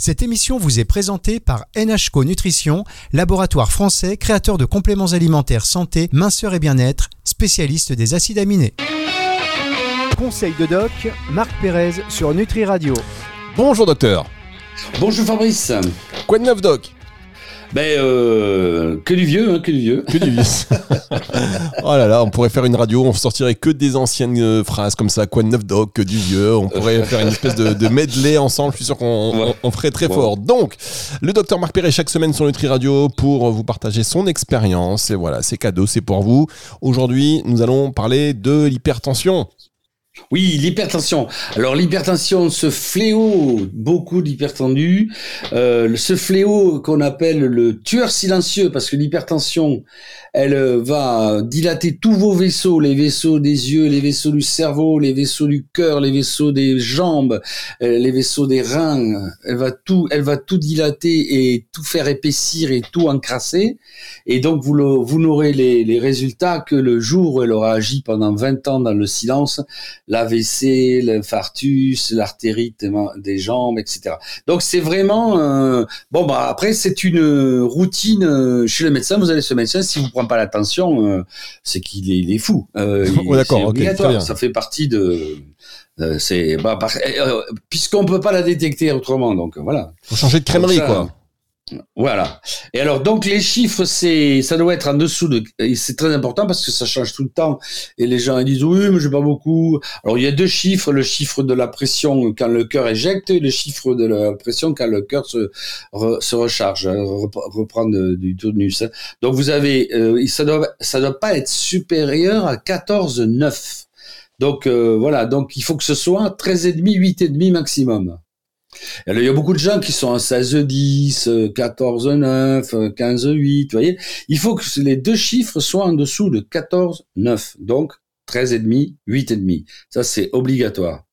Cette émission vous est présentée par NHCO Nutrition, laboratoire français créateur de compléments alimentaires santé, minceur et bien-être, spécialiste des acides aminés. Conseil de doc, Marc Pérez sur Nutri Radio. Bonjour docteur. Bonjour Fabrice. Quoi de neuf doc? Ben, euh, que du vieux, hein, que du vieux. Que du vieux. oh là là, on pourrait faire une radio, on sortirait que des anciennes euh, phrases comme ça, quoi de neuf doc, que du vieux. On pourrait faire une espèce de, de medley ensemble, je suis sûr qu'on on, ferait très fort. Donc, le docteur Marc Perret chaque semaine sur Nutri Radio pour vous partager son expérience. Et voilà, c'est cadeau, c'est pour vous. Aujourd'hui, nous allons parler de l'hypertension. Oui, l'hypertension. Alors l'hypertension, ce fléau, beaucoup d'hypertendus, euh, ce fléau qu'on appelle le tueur silencieux, parce que l'hypertension, elle euh, va dilater tous vos vaisseaux, les vaisseaux des yeux, les vaisseaux du cerveau, les vaisseaux du cœur, les vaisseaux des jambes, euh, les vaisseaux des reins. Elle va tout, elle va tout dilater et tout faire épaissir et tout encrasser. Et donc vous, vous n'aurez les, les résultats que le jour où elle aura agi pendant 20 ans dans le silence l'AVC, l'infarctus, l'artérite des jambes, etc. Donc c'est vraiment euh, bon bah après c'est une routine euh, chez le médecin. Vous allez ce médecin si vous prenez pas l'attention, euh, c'est qu'il est, il est fou. Oh, d'accord, obligatoire. Ça fait partie de c'est bah, puisqu'on peut pas la détecter autrement donc voilà. Faut changer de crèmerie quoi. Voilà. Et alors donc les chiffres, c'est ça doit être en dessous de. C'est très important parce que ça change tout le temps. Et les gens ils disent oui mais j'ai pas beaucoup. Alors il y a deux chiffres, le chiffre de la pression quand le cœur éjecte et le chiffre de la pression quand le cœur se se recharge, hein, reprend du tonus. Donc vous avez euh, ça doit ça doit pas être supérieur à 14,9. Donc euh, voilà, donc il faut que ce soit 13,5, 8,5 maximum il y a beaucoup de gens qui sont à 16-10, 14-9, 15-8, vous voyez. Il faut que les deux chiffres soient en dessous de 14-9. Donc, 13,5, 8,5. Ça, c'est obligatoire.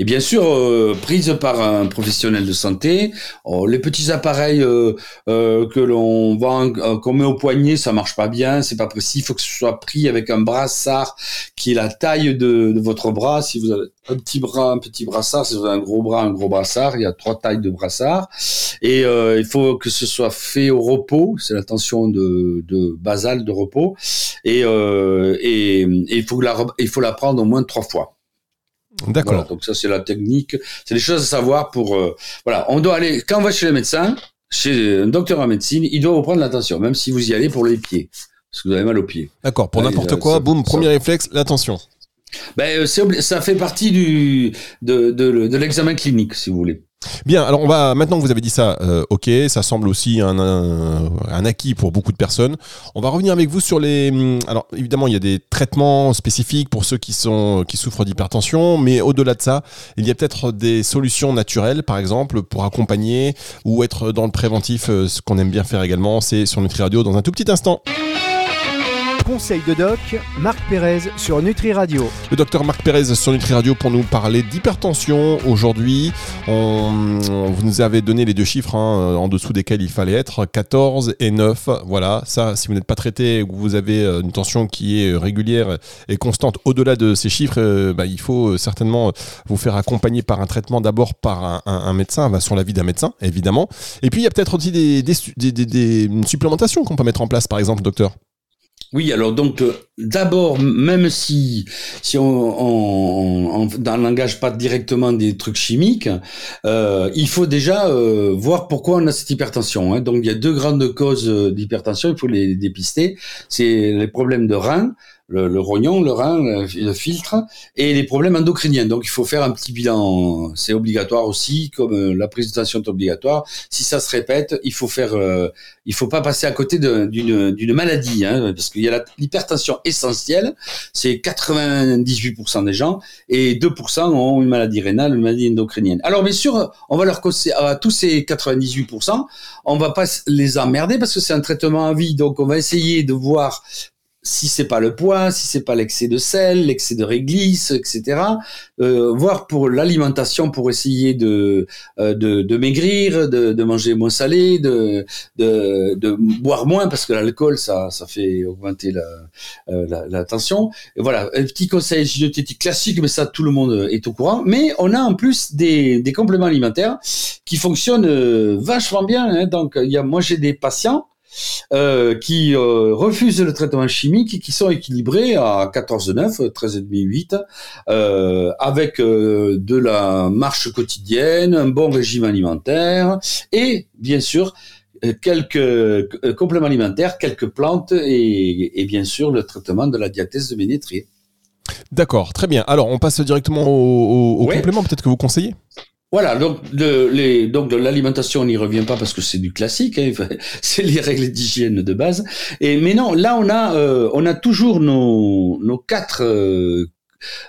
Et bien sûr, euh, prise par un professionnel de santé, oh, les petits appareils euh, euh, que l'on vend, qu'on met au poignet, ça marche pas bien, c'est pas précis. Il faut que ce soit pris avec un brassard qui est la taille de, votre bras. Si vous avez un petit bras, un petit brassard, si vous avez un gros bras, un gros brassard, il y a trois tailles de brassard. Et il faut que ce soit fait au repos, c'est la tension de, de basale de repos. Et, et, et il faut la, il faut la prendre au moins trois fois. D'accord. donc ça c'est la technique, c'est des choses à savoir pour euh, voilà, on doit aller quand on va chez le médecin, chez un docteur en médecine, il doit vous prendre l'attention même si vous y allez pour les pieds parce que vous avez mal aux pieds. D'accord, pour n'importe quoi, boum, premier réflexe, l'attention. Ben, euh, ça fait partie du de, de, de l'examen clinique si vous voulez. Bien, alors on va maintenant que vous avez dit ça, euh, ok, ça semble aussi un, un, acquis pour beaucoup de personnes. On va revenir avec vous sur les. Hum, alors évidemment, il y a des traitements spécifiques pour ceux qui sont qui souffrent d'hypertension, mais au-delà de ça, il y a peut-être des solutions naturelles, par exemple, pour accompagner ou être dans le préventif. Euh, ce qu'on aime bien faire également, c'est sur Nutri Radio dans un tout petit instant. Conseil de doc, Marc Pérez sur Nutri Radio. Le docteur Marc Pérez sur Nutri Radio pour nous parler d'hypertension. Aujourd'hui, on, vous nous avez donné les deux chiffres hein, en dessous desquels il fallait être, 14 et 9. Voilà, ça, si vous n'êtes pas traité ou vous avez euh, une tension qui est régulière et constante au-delà de ces chiffres, euh, bah, il faut certainement vous faire accompagner par un traitement d'abord par un, médecin, bah, sur l'avis d'un médecin, évidemment. Et puis, il y a peut-être aussi des, des, des, des supplémentations qu'on peut mettre en place, par exemple, docteur. Oui, alors donc euh, d'abord, même si si on, n'engage pas directement des trucs chimiques, euh, il faut déjà euh, voir pourquoi on a cette hypertension. Hein. Donc il y a deux grandes causes d'hypertension, il faut les dépister. C'est les problèmes de rein le, le, rognon, le rein, le, filtre, et les problèmes endocriniens. Donc il faut faire un petit bilan, c'est obligatoire aussi, comme euh, la tension est obligatoire. Si ça se répète, il faut faire, euh, il faut pas passer à côté d'une maladie, hein, parce qu'il y a l'hypertension essentielle, c'est 98% des gens, et 2% ont une maladie rénale, une maladie endocrinienne. Alors bien sûr, on va leur causer à tous ces 98%, on va pas les emmerder parce que c'est un traitement à vie, donc on va essayer de voir si c'est pas le poids, si c'est pas l'excès de sel, l'excès de réglisse, etc. Euh, voire pour l'alimentation, pour essayer de, euh, de, de maigrir, de, de, manger moins salé, de, de, de boire moins parce que l'alcool ça, ça fait augmenter la, euh, la, tension. Voilà, un petit conseil diététique classique, mais ça tout le monde est au courant. Mais on a en plus des, des compléments alimentaires qui fonctionnent euh, vachement bien. Hein. Donc y a, moi j'ai des patients euh, qui euh, refusent le traitement chimique et qui sont équilibrés à 14,9, 13,5, 8, euh, avec euh, de la marche quotidienne, un bon régime alimentaire et bien sûr quelques compléments alimentaires, quelques plantes et, et, bien sûr le traitement de la diathèse de Ménétrier. D'accord, très bien. Alors on passe directement au, au, complément peut-être que vous conseillez? Voilà, donc de, les, donc de l'alimentation, on n'y revient pas parce que c'est du classique, hein, c'est les règles d'hygiène de base. Et mais non, là on a euh, on a toujours nos quatre euh,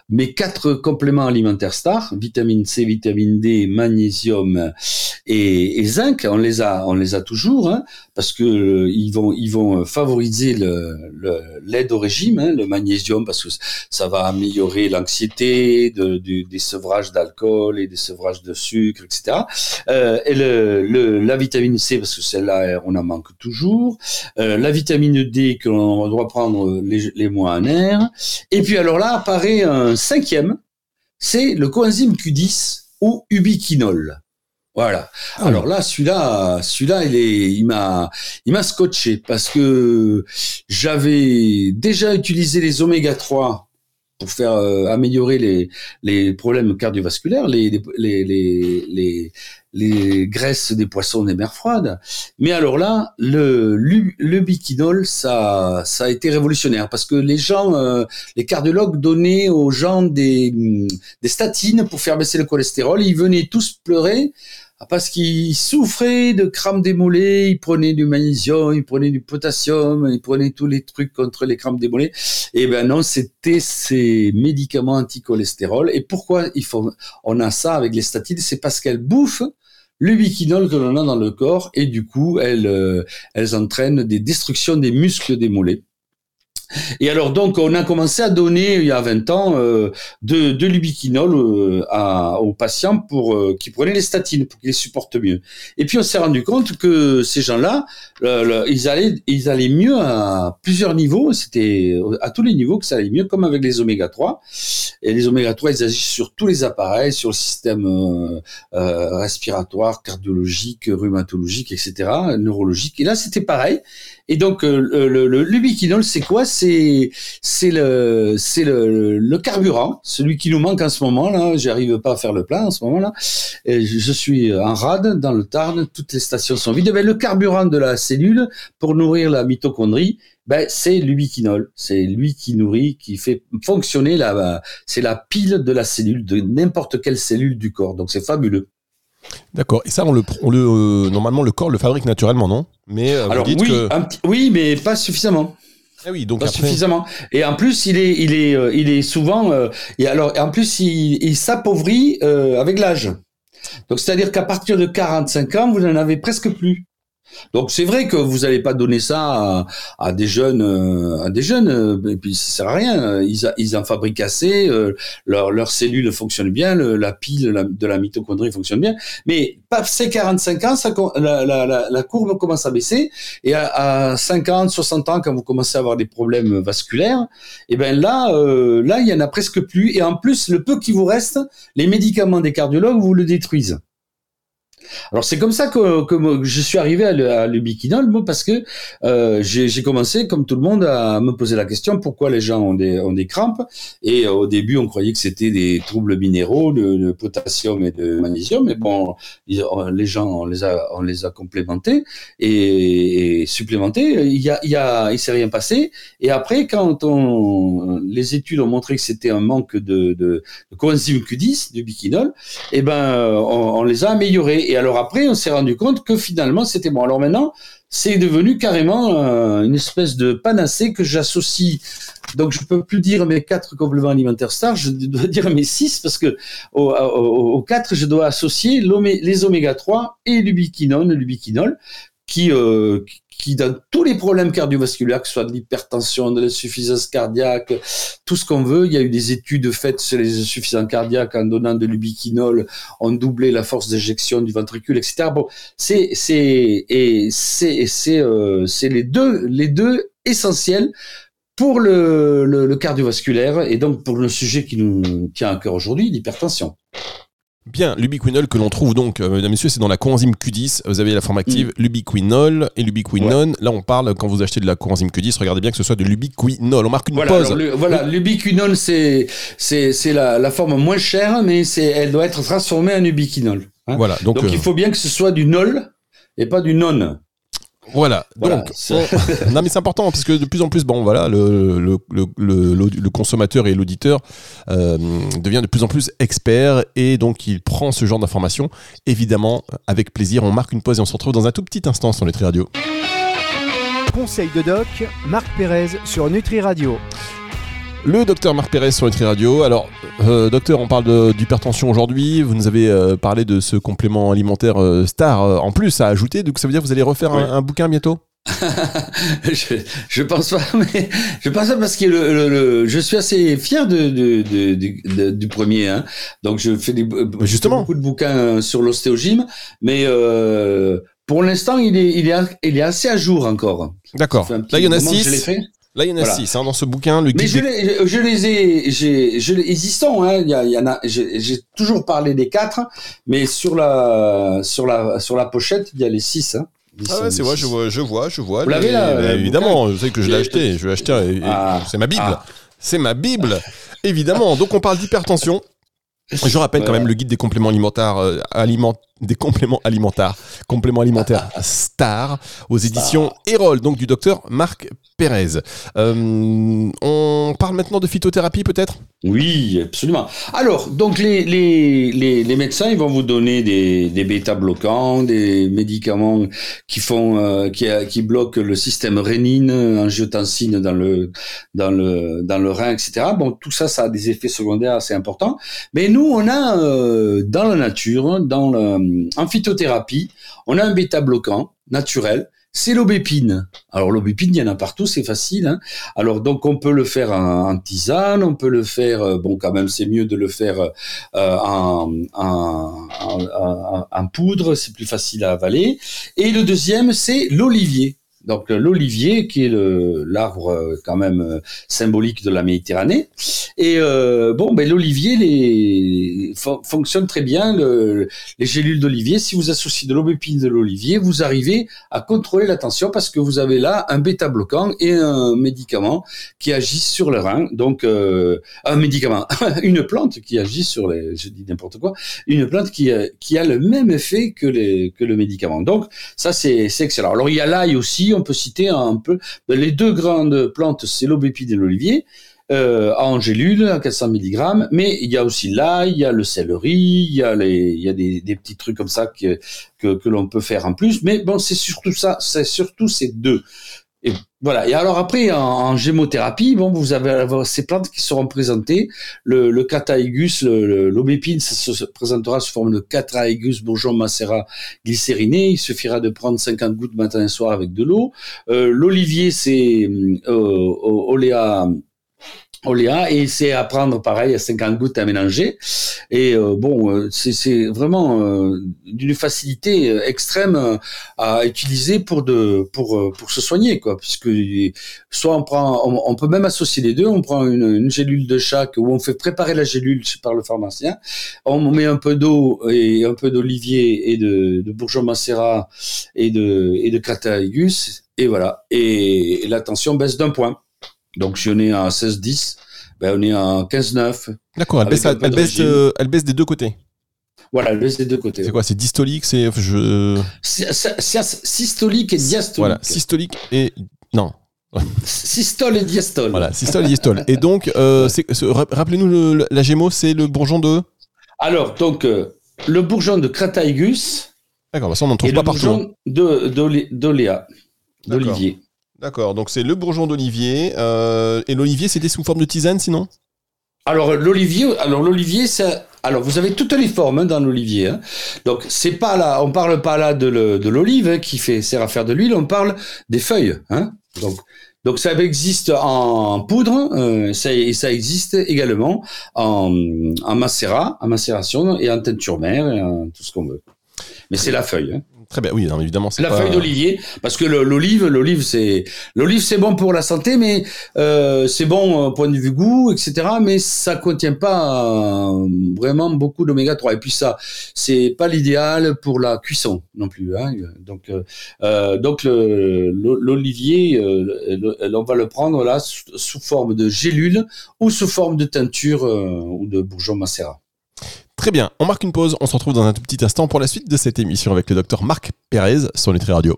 mes quatre compléments alimentaires stars, vitamine C, vitamine D, magnésium et, zinc, on les a, on les a toujours, hein, parce que euh, ils vont, ils vont favoriser le, l'aide au régime, hein, le magnésium, parce que ça va améliorer l'anxiété, de, des sevrages d'alcool et des sevrages de sucre, etc. Euh, et le, la vitamine C, parce que celle-là, on en manque toujours. Euh, la vitamine D que l'on doit prendre les, les mois en air. Et puis alors là apparaît un cinquième, c'est le coenzyme Q10 ou ubiquinol. Voilà. Ah Alors là, celui-là, celui-là, il est, il m'a, il m'a scotché parce que j'avais déjà utilisé les oméga 3 pour faire euh, améliorer les, les problèmes cardiovasculaires, les, les, les, les, graisses des poissons des mers froides. Mais alors là, le, le, biquinol, ça, ça a été révolutionnaire parce que les gens, euh, les cardiologues donnaient aux gens des, des statines pour faire baisser le cholestérol. Ils venaient tous pleurer parce qu'il souffrait de crampes des mollets, il prenait du magnésium, il prenait du potassium, il prenait tous les trucs contre les crampes des mollets. Et eh ben non, c'était ces médicaments anti-cholestérol. Et pourquoi il faut, on a ça avec les statines? C'est parce qu'elles bouffent le biquinol que l'on a dans le corps et du coup, elles, euh, elles entraînent des destructions des muscles des. Et alors donc on a commencé à donner il y a 20 ans euh, de, de l'ubiquinol euh, aux patients pour euh, qui prenaient les statines pour qu'ils supportent mieux. Et puis on s'est rendu compte que ces gens-là, ils allaient ils allaient mieux à plusieurs niveaux. C'était à tous les niveaux que ça allait mieux, comme avec les oméga 3. Et les oméga 3 ils agissent sur tous les appareils, sur le système respiratoire, cardiologique, rhumatologique, etc., neurologique. Et là c'était pareil. Et donc euh, le, le, c'est quoi? C'est c'est le c'est le, carburant, celui qui nous manque en ce moment là. J'arrive pas à faire le plein en ce moment là. Je suis en rade dans le Tarn, toutes les stations sont vides. Ben, le carburant de la cellule pour nourrir la mitochondrie, ben, c'est l'ubiquinol. C'est lui qui nourrit, qui fait fonctionner la, c'est la pile de la cellule, de n'importe quelle cellule du corps. Donc c'est fabuleux. D'accord. Et ça, on le, on le euh, normalement, le corps le fabrique naturellement, non? Mais euh, alors oui, oui, mais pas suffisamment. Ah oui, donc pas suffisamment. Et en plus, il est, il est, euh, il est souvent. et alors, en plus, il, il s'appauvrit avec l'âge. Donc, c'est-à-dire qu'à partir de 45 ans, vous n'en avez presque plus. Donc c'est vrai que vous n'allez pas donner ça à, des jeunes, euh, à des jeunes, euh, et puis ça sert à rien. Ils, ils en fabriquent assez, euh, leurs leur cellules fonctionnent bien, la pile de la mitochondrie fonctionne bien, mais pas ces 45 ans, la, courbe commence à baisser, et à, à, 50, 60 ans, quand vous commencez à avoir des problèmes vasculaires, et eh ben là, là il y en a presque plus, et en plus le peu qui vous reste, les médicaments des cardiologues vous le détruisent. Alors c'est comme ça que, je suis arrivé à l'ubiquinol, moi, parce que euh, j'ai commencé, comme tout le monde, à me poser la question pourquoi les gens ont des, crampes? Et euh, au début, on croyait que c'était des troubles minéraux, de, potassium et de magnésium. Mais bon, les gens, on les a, complémentés et, supplémentés. Il y s'est rien passé. Et après, quand les études ont montré que c'était un manque de, de, coenzyme Q10, du biquinol, eh ben, on les a améliorés. Et alors après, on s'est rendu compte que finalement, c'était bon. Alors maintenant, c'est devenu carrément euh, une espèce de panacée que j'associe. Donc je peux plus dire mes quatre compléments alimentaires stars, je dois dire mes six parce que aux, quatre, je dois associer les oméga 3 et l'ubiquinone, l'ubiquinol, qui, euh, qui dans tous les problèmes cardiovasculaires, que ce soit de l'hypertension, de l'insuffisance cardiaque, tout ce qu'on veut. Il y a eu des études faites sur les insuffisances cardiaques en donnant de l'ubiquinol, on doublait la force d'éjection du ventricule, etc. Bon, c'est c'est et c'est c'est euh, les deux les deux essentiels pour le, le, cardiovasculaire et donc pour le sujet qui nous tient à cœur aujourd'hui, l'hypertension. Bien, l'ubiquinol que l'on trouve donc, euh, mesdames et messieurs, c'est dans la coenzyme Q10. Vous avez la forme active mm. l'ubiquinol et l'ubiquinone. Là, on parle, quand vous achetez de la coenzyme Q10, regardez bien que ce soit de l'ubiquinol. On marque une voilà, pause. voilà, l'ubiquinol, c'est, c'est, c'est la, la, forme moins chère, mais c'est, elle doit être transformée en ubiquinol. Hein. Voilà, donc, donc il euh, faut bien que ce soit du nol et pas du non. Voilà. Donc, non mais c'est important parce que de plus en plus, bon voilà, le, le, le, le consommateur et l'auditeur euh, devient de plus en plus expert et donc il prend ce genre d'informations. Évidemment, avec plaisir, on marque une pause et on se retrouve dans un tout petit instant sur Nutri Radio. Conseil de doc, Marc Pérez sur Nutri Radio. Le docteur Marc Pérez sur Nutri Radio. Alors, euh, docteur, on parle d'hypertension aujourd'hui. Vous nous avez euh, parlé de ce complément alimentaire euh, star en plus à ajouter. Donc, ça veut dire que vous allez refaire un, bouquin bientôt? Je, je pense pas, mais je pense pas parce que le, je suis assez fier de, de, du premier. Hein. Donc je fais des, Justement. beaucoup de bouquins sur l'ostéogyme, mais pour l'instant il est, il est, il est assez à jour encore. D'accord. Là il y en a six. Là, il y en a six hein, dans ce bouquin. Le Mais je, les, je, les ai, j'ai, je, ils y sont. Hein, il y, y en a. J'ai toujours parlé des quatre, mais sur la, sur la, sur la pochette, il y a les six. Hein. Ah ouais, c'est vrai, je vois, je vois, je vois. Vous l'avez là Évidemment, je sais que je l'ai acheté. Je l'ai acheté. Ah. C'est ma Bible. Ah. C'est ma Bible. Évidemment. Donc, on parle d'hypertension. Je rappelle quand même le guide des compléments alimentaires, euh, des compléments alimentaires, compléments alimentaires Star aux éditions Erol, donc du docteur Marc Pérez. Euh, on parle maintenant de phytothérapie peut-être? Oui, absolument. Alors, donc les, les, les, les, médecins, ils vont vous donner des, des bêta-bloquants, des médicaments qui font euh, qui, qui bloquent le système rénine, angiotensine dans le dans le dans le rein, etc. Bon, tout ça, ça a des effets secondaires assez importants. Mais nous, on a euh, dans la nature, dans le, en phytothérapie, on a un bêta-bloquant naturel c'est l'aubépine. Alors l'aubépine, il y en a partout, c'est facile. Hein. Alors donc on peut le faire en, tisane, on peut le faire, euh, bon quand même c'est mieux de le faire euh, en, poudre, c'est plus facile à avaler. Et le deuxième, c'est l'olivier. Donc l'olivier, qui est l'arbre euh, quand même euh, symbolique de la Méditerranée. Et euh, bon, ben l'olivier fonctionne très bien. Le, les gélules d'olivier, si vous associez de l'aubépine de l'olivier, vous arrivez à contrôler la tension parce que vous avez là un bêta bloquant et un médicament qui agit sur le rein. Donc un médicament, une plante qui agit sur les, je dis n'importe quoi, une plante qui qui a le même effet que que le médicament. Donc ça c'est excellent. Alors il y a l'ail aussi on peut citer un peu les deux grandes plantes, c'est l'aubépine et l'olivier. Euh, en gélule à 400 mg, mais il y a aussi l'ail, il y a le céleri, il y a, des, petits trucs comme ça que l'on peut faire en plus. Mais bon, c'est surtout ça, c'est surtout ces deux. Et voilà. Et alors après, en, en, gémothérapie, bon, vous avez ces plantes qui seront présentées. Le, le cataigus, l'aubépine, ça se présentera sous forme de cataigus bourgeon macérat glycériné. Il suffira de prendre 50 gouttes matin et soir avec de l'eau. Euh, L'olivier, c'est euh, oléa Oléa et c'est à prendre pareil à 50 gouttes à mélanger. Et euh, bon euh, c'est vraiment euh, d'une facilité extrême à utiliser pour de pour pour se soigner quoi. Puisque soit on prend on, peut même associer les deux. On prend une, une, gélule de chaque où on fait préparer la gélule par le pharmacien. On met un peu d'eau et un peu d'olivier et de, de bourgeon macérat et de et de cataigus et voilà. Et la tension baisse d'un point donc si on est à 16-10, ben on est à 15-9. D'accord, elle, baisse, euh, elle, baisse, des deux côtés. Voilà, elle baisse des deux côtés. C'est quoi C'est dystolique C'est je... systolique et diastolique. Voilà, systolique et non. Systole et diastole. Voilà, systole et diastole. et donc, euh, rappelez-nous, la Gémeaux, c'est le bourgeon de? Alors, donc, euh, le bourgeon de Crataegus. D'accord, bah ça on n'en trouve pas partout. Le bourgeon hein. d'Oléa, d'Olivier. D'accord, donc c'est le bourgeon d'olivier. Euh, et l'olivier, c'était sous forme de tisane sinon? Alors l'olivier, alors l'olivier, ça, Alors, vous avez toutes les formes hein, dans l'olivier. Hein. Donc, c'est pas là, on parle pas là de l'olive hein, qui fait sert à faire de l'huile, on parle des feuilles. Hein. Donc, donc ça existe en poudre, euh, ça, et ça existe également en, en macérat, en macération et en teinture mère, et en tout ce qu'on veut. Mais c'est la feuille. Très bien, oui, non, évidemment. La feuille d'olivier, parce que l'olive, l'olive, c'est l'olive, c'est bon pour la santé, mais euh, c'est bon au point de vue goût, etc. Mais ça contient pas euh, vraiment beaucoup d'oméga 3. Et puis ça, c'est pas l'idéal pour la cuisson non plus. Hein. Donc, euh, euh donc l'olivier, on va le prendre là sous, sous, forme de gélule ou sous forme de teinture ou de bourgeon macérat. Très bien, on marque une pause, on se retrouve dans un tout petit instant pour la suite de cette émission avec le docteur Marc Pérez sur Nutri Radio.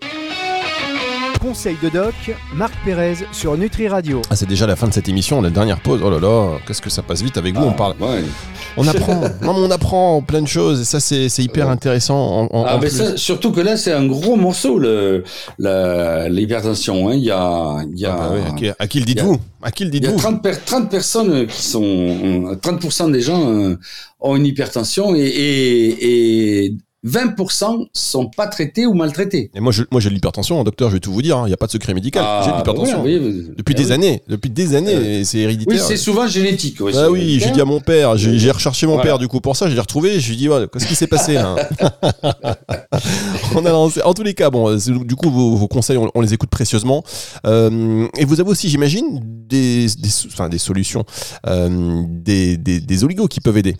Conseil de doc, Marc Pérez sur Nutri Radio. Ah, c'est déjà la fin de cette émission, la dernière pause. Oh là là, qu'est-ce que ça passe vite avec vous, on parle. On apprend, non, on apprend plein de choses et ça c'est hyper intéressant. ah, mais ça, surtout que là c'est un gros morceau l'hypertension. Hein. Il y a, il y a, ah bah à, qui, le dites-vous? À qui le dites-vous Il y a 30, 30, personnes qui sont, 30% des gens euh, ont une hypertension et, et, et 20% sont pas traités ou maltraités. Et moi, je, moi, j'ai de l'hypertension, docteur, je vais tout vous dire. Il hein. n'y a pas de secret médical. j'ai de ah, l'hypertension. depuis des années. Depuis des années, c'est héréditaire. Oui, c'est souvent génétique. ah oui, j'ai dit à mon père. J'ai recherché mon père du coup pour ça. Je l'ai retrouvé. Je lui ai dit, qu'est-ce qui s'est passé là on a En tous les cas, bon, du coup, vos, conseils, on, les écoute précieusement. Euh, et vous avez aussi, j'imagine, des, des, enfin, des solutions, euh, des, des, des oligos qui peuvent aider.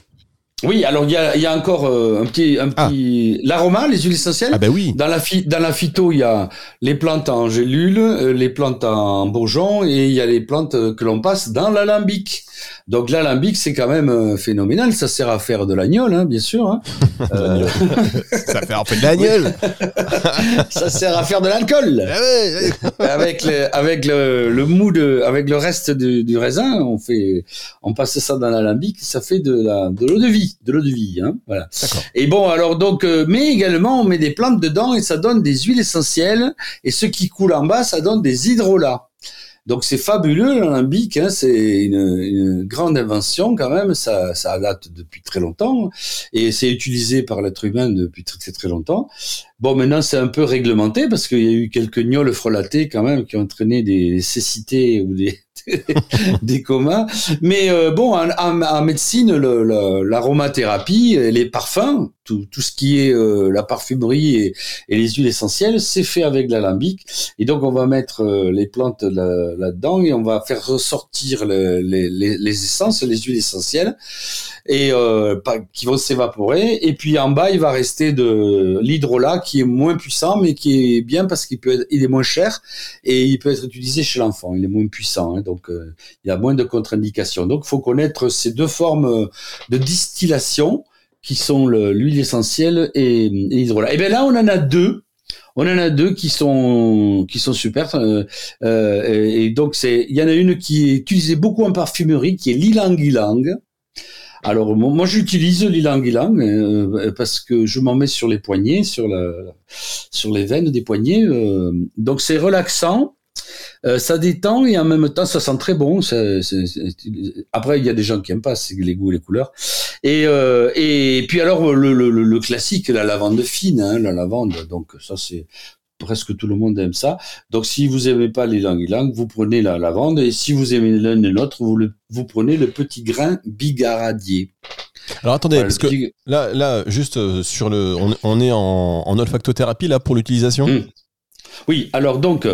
Oui, alors il y a, y a encore euh, un petit, un ah. petit l'aroma, les huiles essentielles. Ah ben oui. Dans la dans la phyto, il y a les plantes en gélule, euh, les plantes en bourgeon et il y a les plantes que l'on passe dans l'alambic. Donc l'alambic, c'est quand même euh, phénoménal. Ça sert à faire de l'agnole, hein, bien sûr. Hein. euh... ça fait un peu de l'agnole. ça sert à faire de l'alcool. Ah avec le, avec le, le mou de, avec le reste du, du, raisin, on fait, on passe ça dans l'alambic, ça fait de la, de l'eau de vie, de l'eau de vie. Hein, voilà. Et bon, alors donc, euh, mais également on met des plantes dedans et ça donne des huiles essentielles. Et ce qui coule en bas, ça donne des hydrolats. Donc c'est fabuleux l'alambic, hein, c'est une, une, grande invention quand même, ça, ça date depuis très longtemps et c'est utilisé par l'être humain depuis très, très très longtemps. Bon maintenant c'est un peu réglementé parce qu'il y a eu quelques gnolles frelatées quand même qui ont entraîné des cécités ou des, des comas. Mais euh, bon, en, médecine, l'aromathérapie, les parfums, tout, ce qui est euh, la parfumerie et, les huiles essentielles, c'est fait avec l'alambic. Et donc, on va mettre euh, les plantes là-dedans et on va faire ressortir les, essences, les huiles essentielles et qui vont s'évaporer. Et puis en bas, il va rester de l'hydrolat qui est moins puissant, mais qui est bien parce qu'il peut il est moins cher et il peut être utilisé chez l'enfant. Il est moins puissant, hein, donc euh, il y a moins de contre-indications. Donc, il faut connaître ces deux formes de distillation qui sont l'huile essentielle et, l'hydrolat. Et bien là, on en a deux. On en a deux qui sont qui sont super. Euh, euh, et donc c'est, il y en a une qui est utilisée beaucoup en parfumerie, qui est l'ilang ilang. Alors moi j'utilise l'ilang ilang euh, parce que je m'en mets sur les poignets, sur la sur les veines des poignets. Euh, donc c'est relaxant. Euh, ça détend et en même temps ça sent très bon. Après il y a des gens qui aiment pas, c'est les goûts et les couleurs. Et, euh, et puis alors le, le, le, classique, la lavande fine, hein, la lavande. Donc ça c'est presque tout le monde aime ça. Donc si vous aimez pas les langues langues, vous prenez la lavande et si vous aimez l'un et l'autre, vous, vous prenez le petit grain bigaradier. Alors attendez, parce que là, là, juste euh, sur le, on, est en, en olfactothérapie là pour l'utilisation? Hum. Oui, alors donc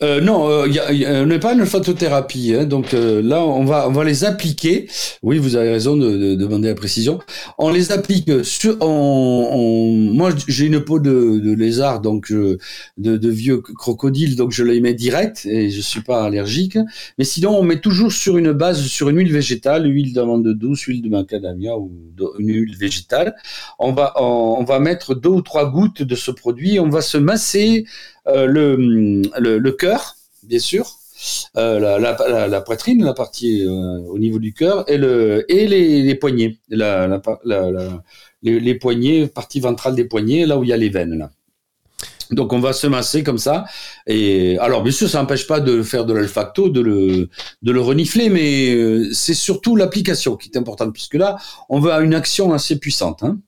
euh, non, euh, on n'est pas une photothérapie. Hein, donc euh, là, on va, on va les appliquer. Oui, vous avez raison de, de demander la précision. On les applique sur. On, moi, j'ai une peau de, de lézard, donc de, de, vieux crocodile, donc je les mets direct et je suis pas allergique. Mais sinon, on met toujours sur une base, sur une huile végétale, huile d'amande douce, huile de macadamia ou une huile végétale. On va, on, on va mettre deux ou trois gouttes de ce produit. On va se masser euh, le, le, le, cœur, bien sûr, euh, la, la, la, poitrine, la partie euh, au niveau du cœur, et, le, et les, les poignets, les, poignets, partie ventrale des poignets, là où il y a les veines. Donc on va se masser comme ça. Et alors bien sûr, ça n'empêche pas de faire de l'alfacto, de le de le renifler, mais euh, c'est surtout l'application qui est importante puisque là, on veut une action assez puissante. Hein.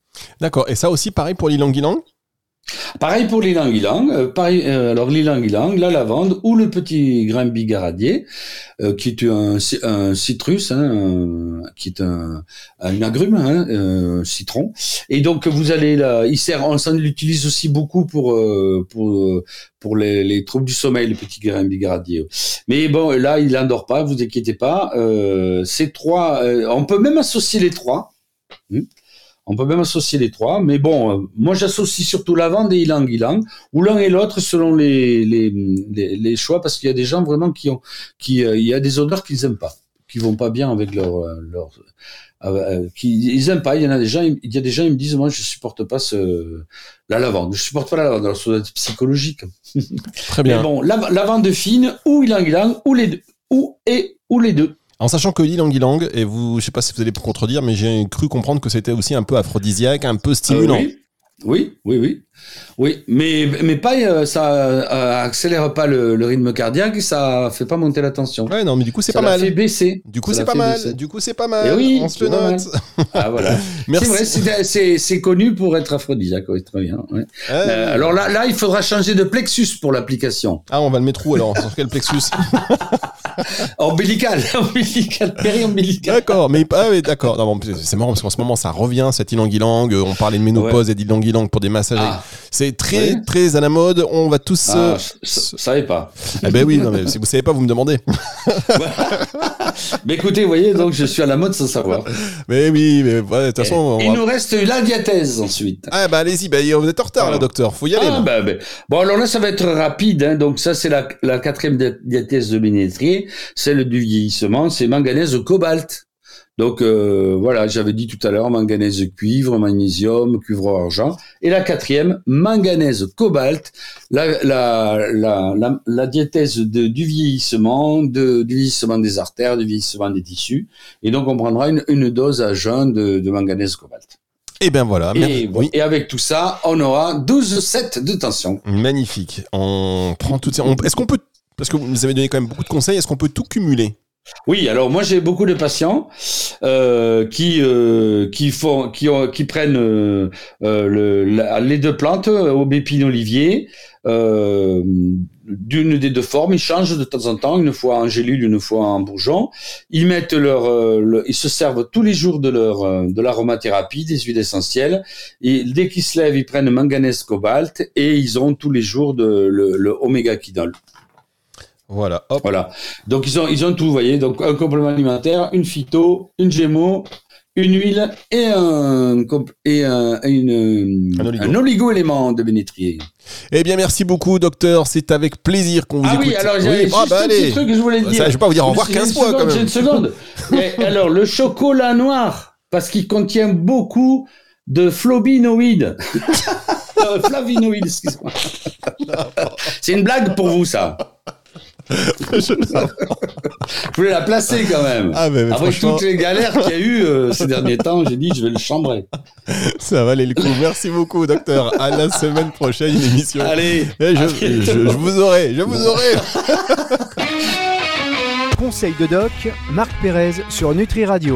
D'accord. Et ça aussi, pareil pour l'ilang-ilang Pareil pour l'ilang-ilang. Euh, pareil, euh, alors l'ilang-ilang, la lavande ou le petit grain bigaradier, euh, qui est un, un citrus, hein, qui est un, un agrume, hein, un citron. Et donc vous allez là, il sert, on l'utilise aussi beaucoup pour pour pour les, les, troubles du sommeil, le petit grain bigaradier. Mais bon, là, il n'endort pas, vous inquiétez pas. ces trois, on peut même associer les trois. Hmm. On peut même associer les trois, mais bon, euh, moi j'associe surtout lavande et ylang ylang, ou l'un et l'autre selon les, les, les, choix, parce qu'il y a des gens vraiment qui ont, qui, euh, il y a des odeurs qu'ils aiment pas, qui vont pas bien avec leur, euh, leur, qui ils aiment pas. Il y en a des gens, il y a des gens, ils me disent, moi je supporte pas ce, la lavande, je supporte pas la lavande, alors ça doit être psychologique. Très bien. Mais bon, la, lavande fine ou ylang ylang, ou les deux, ou et ou les deux. En sachant que Ylang Ylang, et vous, je sais pas si vous allez contredire, mais j'ai cru comprendre que c'était aussi un peu aphrodisiaque, un peu stimulant. Euh, oui, oui, oui. Oui, mais, mais pas, euh, ça euh, accélère pas le, rythme cardiaque, ça fait pas monter la tension. Ouais, non, mais du coup, c'est pas mal. Ça fait baisser. Du coup, c'est pas mal. Du coup, c'est pas mal. oui, on se le note. Ah, voilà. C'est c'est connu pour être aphrodisiaque, oui, très bien. Euh, alors là, là, il faudra changer de plexus pour l'application. Ah, on va le mettre où alors? Sur quel plexus? Ombilical, ombilical, périombilical. D'accord, mais pas, ah, d'accord. c'est marrant parce qu'en ce moment, ça revient, cette ilang-ilang. On parlait de ménopause et d'ilang-ilang pour des massages. Ah. C'est très, très à la mode. On va tous. Ah, je, savais pas. Eh ben oui, non, mais si vous savez pas, vous me demandez. mais écoutez, vous voyez, donc je suis à la mode sans savoir. Mais oui, mais de toute façon. Il nous reste la diathèse ensuite. Ah bah allez-y, bah, vous êtes en retard là, docteur. Faut y aller. Ah, bah, bah, Bon, alors là, ça va être rapide. Hein. Donc ça, c'est la, la quatrième diathèse de Bénétrier, celle du vieillissement. C'est manganèse cobalt. Donc euh, voilà, j'avais dit tout à l'heure manganèse cuivre, magnésium, cuivre argent. Et la quatrième, manganèse cobalt, la, la, la, la, diéthèse de, du vieillissement, de, du vieillissement des artères, du vieillissement des tissus. Et donc on prendra une, une dose à jeun de, de manganèse cobalt. Et bien voilà. Et, oui. et, avec tout ça, on aura 12 sets de tension. Magnifique. On prend toutes ces... Est-ce qu'on peut, parce que vous nous avez donné quand même beaucoup de conseils, est-ce qu'on peut tout cumuler? Oui, alors moi j'ai beaucoup de patients euh, qui euh, qui font qui qui prennent euh, le, les deux plantes, aubépine olivier, d'une des deux formes. Ils changent de temps en temps, une fois en gélule, une fois en bourgeon. Ils mettent leur, ils se servent tous les jours de leur de l'aromathérapie, des huiles essentielles. Et dès qu'ils se lèvent, ils prennent manganèse cobalt et ils ont tous les jours le, le oméga. Voilà, Voilà. Donc ils ont, ils ont tout, vous voyez. Donc un complément alimentaire, une phyto, une gémeaux, une huile et un, et un, une, un, oligo. de bénétrier. Eh bien, merci beaucoup, docteur. C'est avec plaisir qu'on vous ah écoute. oui, alors j'ai juste ah, bah, un petit truc que je voulais dire. Ça, je vais pas vous dire au revoir 15 fois, quand même. J'ai une seconde. alors, le chocolat noir, parce qu'il contient beaucoup de flobinoïdes. Euh, flavinoïdes, excusez-moi. C'est une blague pour vous, ça. je voulais la placer quand même. Ah, Après toutes les galères qu'il y a eu euh, ces derniers temps, j'ai dit je vais le chambrer. Ça valait le coup. Merci beaucoup, docteur. À la semaine prochaine, une émission. Allez. Eh, je, je, vous aurai, je vous aurai. Conseil de doc, Marc Pérez sur Nutri Radio.